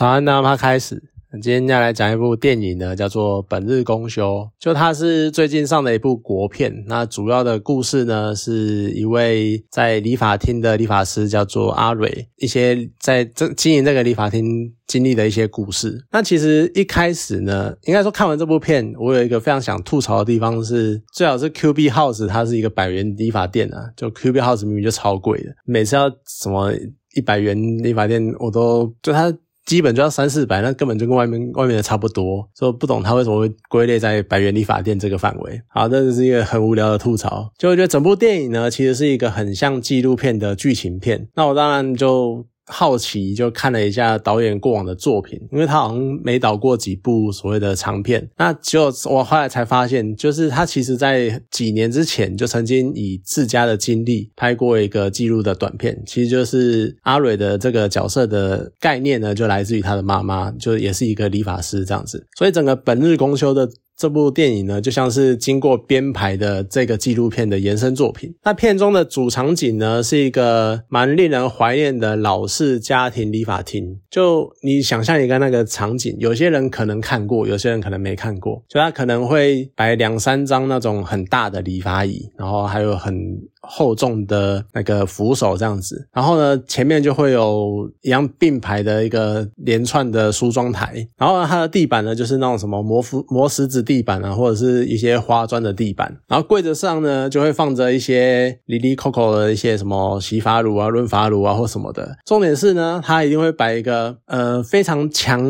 台湾那他开始。今天要来讲一部电影呢，叫做《本日公休》，就它是最近上的一部国片。那主要的故事呢，是一位在理发厅的理发师，叫做阿蕊，一些在这经营这个理发厅经历的一些故事。那其实一开始呢，应该说看完这部片，我有一个非常想吐槽的地方是，最好是 Q B House，它是一个百元理发店啊，就 Q B House 明明就超贵的，每次要什么一百元理发店，我都就它。基本就要三四百，那根本就跟外面外面的差不多，所以不懂他为什么会归类在百元理发店这个范围。好，这是一个很无聊的吐槽。就我觉得整部电影呢，其实是一个很像纪录片的剧情片。那我当然就。好奇就看了一下导演过往的作品，因为他好像没导过几部所谓的长片。那就我后来才发现，就是他其实在几年之前就曾经以自家的经历拍过一个记录的短片，其实就是阿蕊的这个角色的概念呢，就来自于他的妈妈，就也是一个理发师这样子。所以整个本日公休的。这部电影呢，就像是经过编排的这个纪录片的延伸作品。那片中的主场景呢，是一个蛮令人怀念的老式家庭理发厅。就你想象一个那个场景，有些人可能看过，有些人可能没看过。就他可能会摆两三张那种很大的理发椅，然后还有很。厚重的那个扶手这样子，然后呢，前面就会有一样并排的一个连串的梳妆台，然后它的地板呢，就是那种什么磨石磨石子地板啊，或者是一些花砖的地板，然后柜子上呢，就会放着一些 Lily Coco 的一些什么洗发乳啊、润发乳啊或什么的。重点是呢，它一定会摆一个呃非常强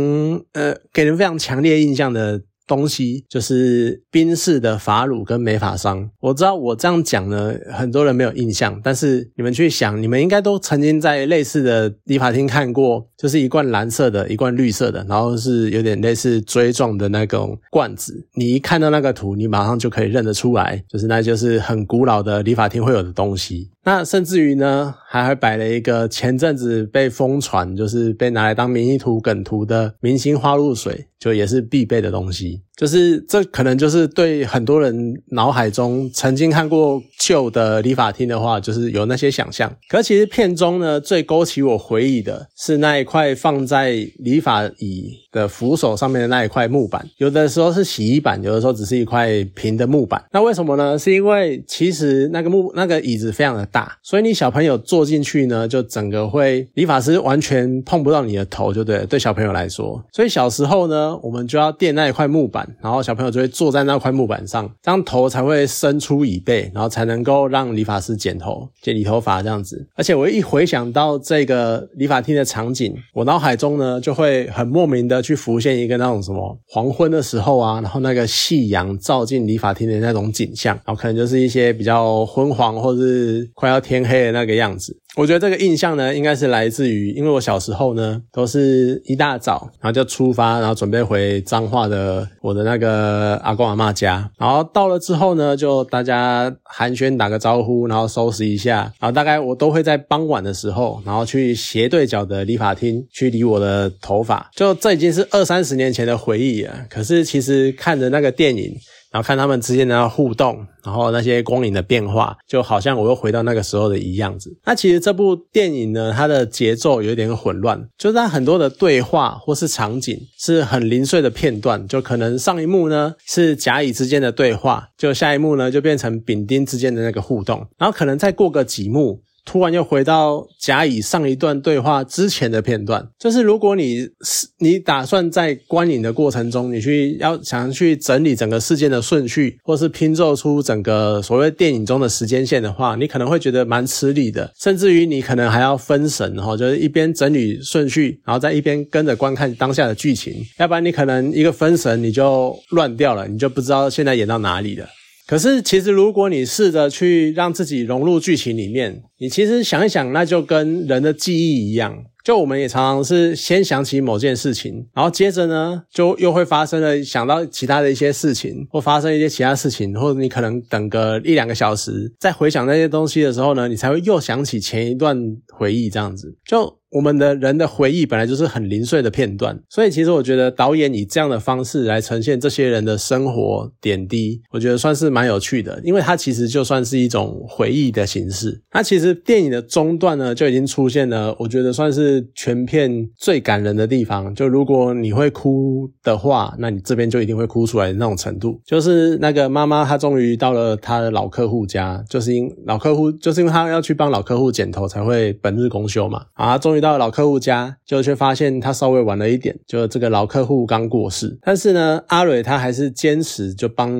呃给人非常强烈印象的。东西就是宾士的法乳跟美发霜。我知道我这样讲呢，很多人没有印象，但是你们去想，你们应该都曾经在类似的理发厅看过，就是一罐蓝色的，一罐绿色的，然后是有点类似锥状的那种罐子。你一看到那个图，你马上就可以认得出来，就是那就是很古老的理发厅会有的东西。那甚至于呢，还还摆了一个前阵子被疯传，就是被拿来当民意图梗图的明星花露水，就也是必备的东西。就是这可能就是对很多人脑海中曾经看过旧的理发厅的话，就是有那些想象。可其实片中呢，最勾起我回忆的是那一块放在理发椅的扶手上面的那一块木板，有的时候是洗衣板，有的时候只是一块平的木板。那为什么呢？是因为其实那个木那个椅子非常的大，所以你小朋友坐进去呢，就整个会理发师完全碰不到你的头，就对，对小朋友来说。所以小时候呢，我们就要垫那一块木板。然后小朋友就会坐在那块木板上，这样头才会伸出椅背，然后才能够让理发师剪头、剪理头发这样子。而且我一回想到这个理发厅的场景，我脑海中呢就会很莫名的去浮现一个那种什么黄昏的时候啊，然后那个夕阳照进理发厅的那种景象，然后可能就是一些比较昏黄或是快要天黑的那个样子。我觉得这个印象呢，应该是来自于，因为我小时候呢，都是一大早，然后就出发，然后准备回彰化的我的那个阿公阿妈家，然后到了之后呢，就大家寒暄打个招呼，然后收拾一下，然后大概我都会在傍晚的时候，然后去斜对角的理发厅去理我的头发，就这已经是二三十年前的回忆了。可是其实看着那个电影。然后看他们之间的互动，然后那些光影的变化，就好像我又回到那个时候的一样子。那其实这部电影呢，它的节奏有一点混乱，就是它很多的对话或是场景是很零碎的片段，就可能上一幕呢是甲乙之间的对话，就下一幕呢就变成丙丁之间的那个互动，然后可能再过个几幕。突然又回到甲乙上一段对话之前的片段，就是如果你是你打算在观影的过程中，你去要想去整理整个事件的顺序，或是拼凑出整个所谓电影中的时间线的话，你可能会觉得蛮吃力的，甚至于你可能还要分神哈，就是一边整理顺序，然后再一边跟着观看当下的剧情，要不然你可能一个分神你就乱掉了，你就不知道现在演到哪里了。可是，其实如果你试着去让自己融入剧情里面，你其实想一想，那就跟人的记忆一样。就我们也常常是先想起某件事情，然后接着呢，就又会发生了想到其他的一些事情，或发生一些其他事情，或者你可能等个一两个小时，再回想那些东西的时候呢，你才会又想起前一段回忆，这样子就。我们的人的回忆本来就是很零碎的片段，所以其实我觉得导演以这样的方式来呈现这些人的生活点滴，我觉得算是蛮有趣的，因为它其实就算是一种回忆的形式。那其实电影的中段呢，就已经出现了，我觉得算是全片最感人的地方。就如果你会哭的话，那你这边就一定会哭出来的那种程度。就是那个妈妈，她终于到了她的老客户家，就是因老客户，就是因为她要去帮老客户剪头，才会本日公休嘛。啊，终于到了老客户家，就却发现他稍微晚了一点，就这个老客户刚过世。但是呢，阿蕊她还是坚持就帮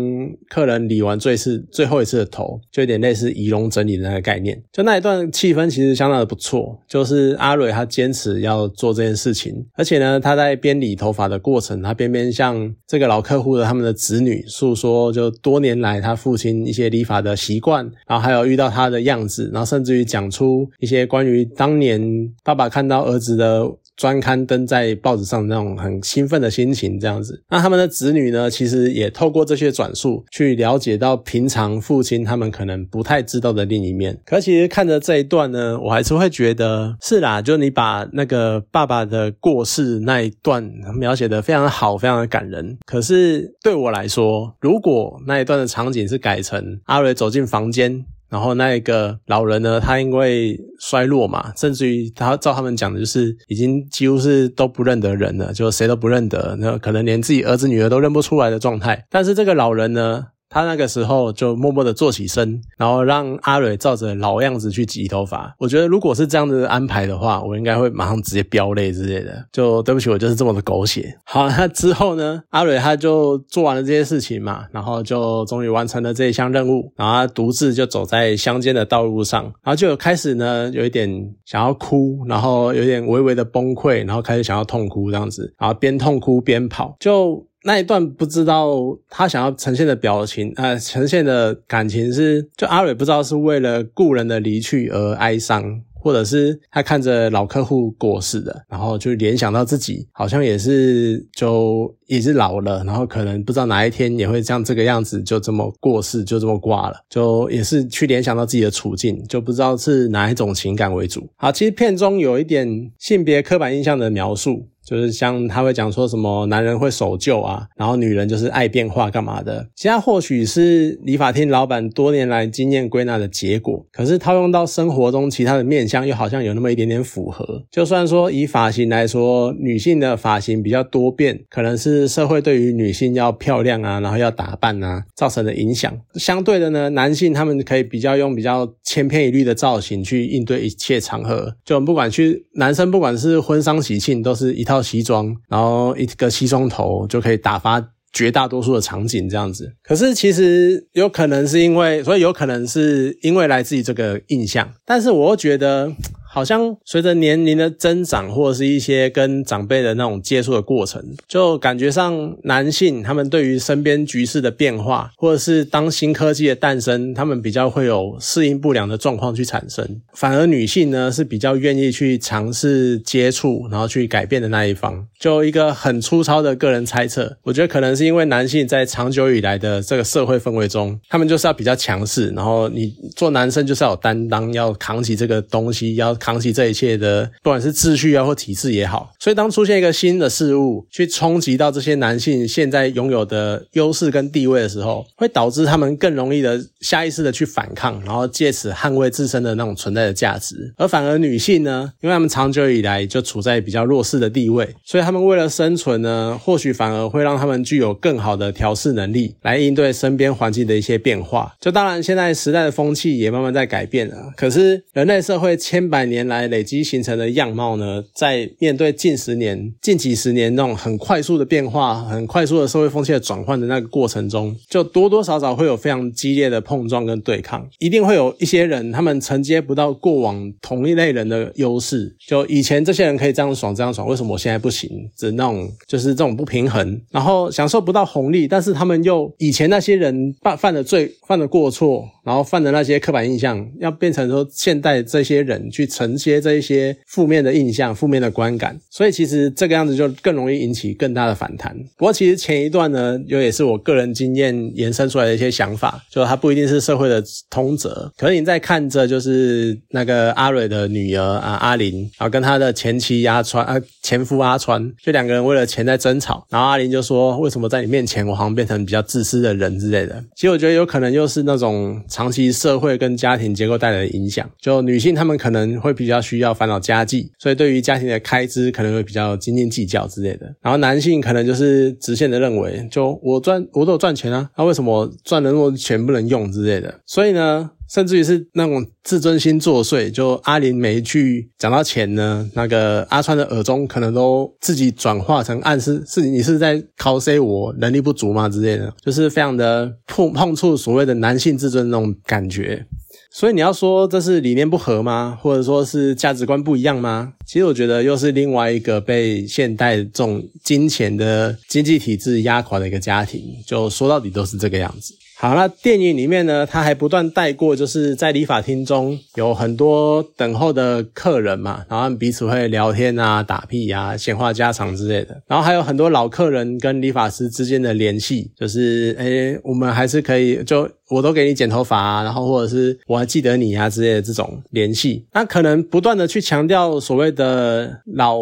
客人理完最次最后一次的头，就有点类似仪容整理的那个概念。就那一段气氛其实相当的不错，就是阿蕊她坚持要做这件事情，而且呢，她在边理头发的过程，她边边向这个老客户的他们的子女诉说，就多年来他父亲一些理发的习惯，然后还有遇到他的样子，然后甚至于讲出一些关于当年爸爸看到儿子的。专刊登在报纸上那种很兴奋的心情，这样子。那他们的子女呢，其实也透过这些转述，去了解到平常父亲他们可能不太知道的另一面。可其实看着这一段呢，我还是会觉得是啦，就你把那个爸爸的过世那一段描写的非常好，非常的感人。可是对我来说，如果那一段的场景是改成阿瑞走进房间。然后那一个老人呢，他因为衰落嘛，甚至于他照他们讲的，就是已经几乎是都不认得人了，就谁都不认得，那可能连自己儿子女儿都认不出来的状态。但是这个老人呢？他那个时候就默默的坐起身，然后让阿蕊照着老样子去挤头发。我觉得如果是这样子安排的话，我应该会马上直接飙泪之类的。就对不起，我就是这么的狗血。好，那之后呢，阿蕊他就做完了这些事情嘛，然后就终于完成了这一项任务，然后他独自就走在乡间的道路上，然后就有开始呢有一点想要哭，然后有点微微的崩溃，然后开始想要痛哭这样子，然后边痛哭边跑，就。那一段不知道他想要呈现的表情，呃，呈现的感情是，就阿蕊不知道是为了故人的离去而哀伤，或者是他看着老客户过世的，然后就联想到自己好像也是就也是老了，然后可能不知道哪一天也会像这个样子，就这么过世，就这么挂了，就也是去联想到自己的处境，就不知道是哪一种情感为主。好，其实片中有一点性别刻板印象的描述。就是像他会讲说什么男人会守旧啊，然后女人就是爱变化干嘛的。其实或许是理发厅老板多年来经验归纳的结果，可是套用到生活中其他的面相，又好像有那么一点点符合。就算说以发型来说，女性的发型比较多变，可能是社会对于女性要漂亮啊，然后要打扮啊造成的影响。相对的呢，男性他们可以比较用比较千篇一律的造型去应对一切场合。就不管去男生，不管是婚丧喜庆，都是一套。西装，然后一个西装头就可以打发绝大多数的场景，这样子。可是其实有可能是因为，所以有可能是因为来自于这个印象，但是我又觉得。好像随着年龄的增长，或者是一些跟长辈的那种接触的过程，就感觉上男性他们对于身边局势的变化，或者是当新科技的诞生，他们比较会有适应不良的状况去产生。反而女性呢是比较愿意去尝试接触，然后去改变的那一方。就一个很粗糙的个人猜测，我觉得可能是因为男性在长久以来的这个社会氛围中，他们就是要比较强势，然后你做男生就是要有担当，要扛起这个东西，要。扛起这一切的，不管是秩序啊或体制也好，所以当出现一个新的事物去冲击到这些男性现在拥有的优势跟地位的时候，会导致他们更容易的下意识的去反抗，然后借此捍卫自身的那种存在的价值。而反而女性呢，因为他们长久以来就处在比较弱势的地位，所以他们为了生存呢，或许反而会让他们具有更好的调试能力，来应对身边环境的一些变化。就当然，现在时代的风气也慢慢在改变了，可是人类社会千百。年来累积形成的样貌呢，在面对近十年、近几十年那种很快速的变化、很快速的社会风气的转换的那个过程中，就多多少少会有非常激烈的碰撞跟对抗。一定会有一些人，他们承接不到过往同一类人的优势。就以前这些人可以这样爽、这样爽，为什么我现在不行？是那种就是这种不平衡，然后享受不到红利，但是他们又以前那些人犯犯的罪、犯的过错，然后犯的那些刻板印象，要变成说现代这些人去。承接这一些负面的印象、负面的观感，所以其实这个样子就更容易引起更大的反弹。不过，其实前一段呢，又也是我个人经验延伸出来的一些想法，就它不一定是社会的通则。可能你在看着，就是那个阿蕊的女儿啊，阿玲，然后跟他的前妻阿川啊，前夫阿川，就两个人为了钱在争吵。然后阿玲就说：“为什么在你面前，我好像变成比较自私的人之类的？”其实我觉得有可能又是那种。长期社会跟家庭结构带来的影响。就女性她们可能会会比较需要烦恼家计，所以对于家庭的开支可能会比较斤斤计较之类的。然后男性可能就是直线的认为，就我赚我都有赚钱啊，那为什么赚的那么钱不能用之类的？所以呢？甚至于是那种自尊心作祟，就阿林每一句讲到钱呢，那个阿川的耳中可能都自己转化成暗示，是你是在 cos 我能力不足吗之类的，就是非常的碰碰触所谓的男性自尊那种感觉。所以你要说这是理念不合吗？或者说是价值观不一样吗？其实我觉得又是另外一个被现代这种金钱的经济体制压垮的一个家庭。就说到底都是这个样子。好，那电影里面呢，他还不断带过，就是在理发厅中有很多等候的客人嘛，然后彼此会聊天啊、打屁啊、闲话家常之类的，然后还有很多老客人跟理发师之间的联系，就是诶，我们还是可以，就我都给你剪头发啊，然后或者是我还记得你啊之类的这种联系，那可能不断的去强调所谓的老。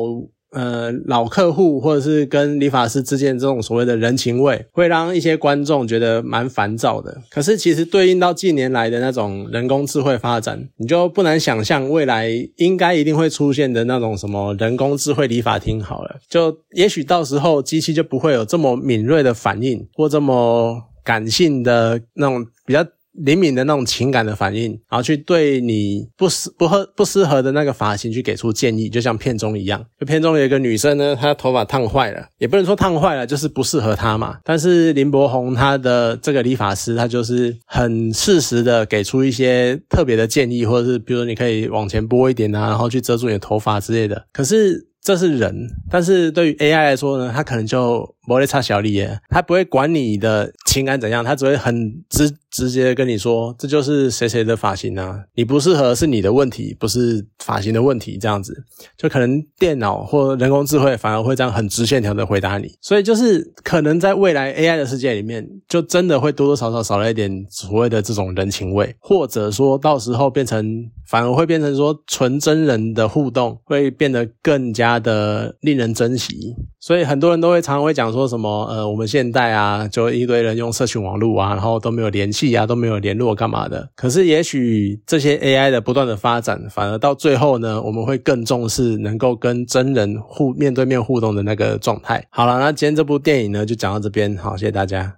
呃，老客户或者是跟理发师之间这种所谓的人情味，会让一些观众觉得蛮烦躁的。可是其实对应到近年来的那种人工智慧发展，你就不难想象未来应该一定会出现的那种什么人工智慧理发厅。好了，就也许到时候机器就不会有这么敏锐的反应，或这么感性的那种比较。灵敏的那种情感的反应，然后去对你不适不合不适合的那个发型去给出建议，就像片中一样。就片中有一个女生呢，她头发烫坏了，也不能说烫坏了，就是不适合她嘛。但是林柏宏他的这个理发师，他就是很适时的给出一些特别的建议，或者是比如说你可以往前拨一点啊，然后去遮住你的头发之类的。可是。这是人，但是对于 AI 来说呢，它可能就不会差小丽耶，他不会管你的情感怎样，他只会很直直接跟你说，这就是谁谁的发型啊，你不适合是你的问题，不是发型的问题，这样子，就可能电脑或人工智慧反而会这样很直线条的回答你，所以就是可能在未来 AI 的世界里面，就真的会多多少少少了一点所谓的这种人情味，或者说到时候变成反而会变成说纯真人的互动会变得更加。的令人珍惜，所以很多人都会常常会讲说说什么，呃，我们现代啊，就一堆人用社群网络啊，然后都没有联系啊，都没有联络干嘛的。可是也许这些 AI 的不断的发展，反而到最后呢，我们会更重视能够跟真人互面对面互动的那个状态。好了，那今天这部电影呢，就讲到这边，好，谢谢大家。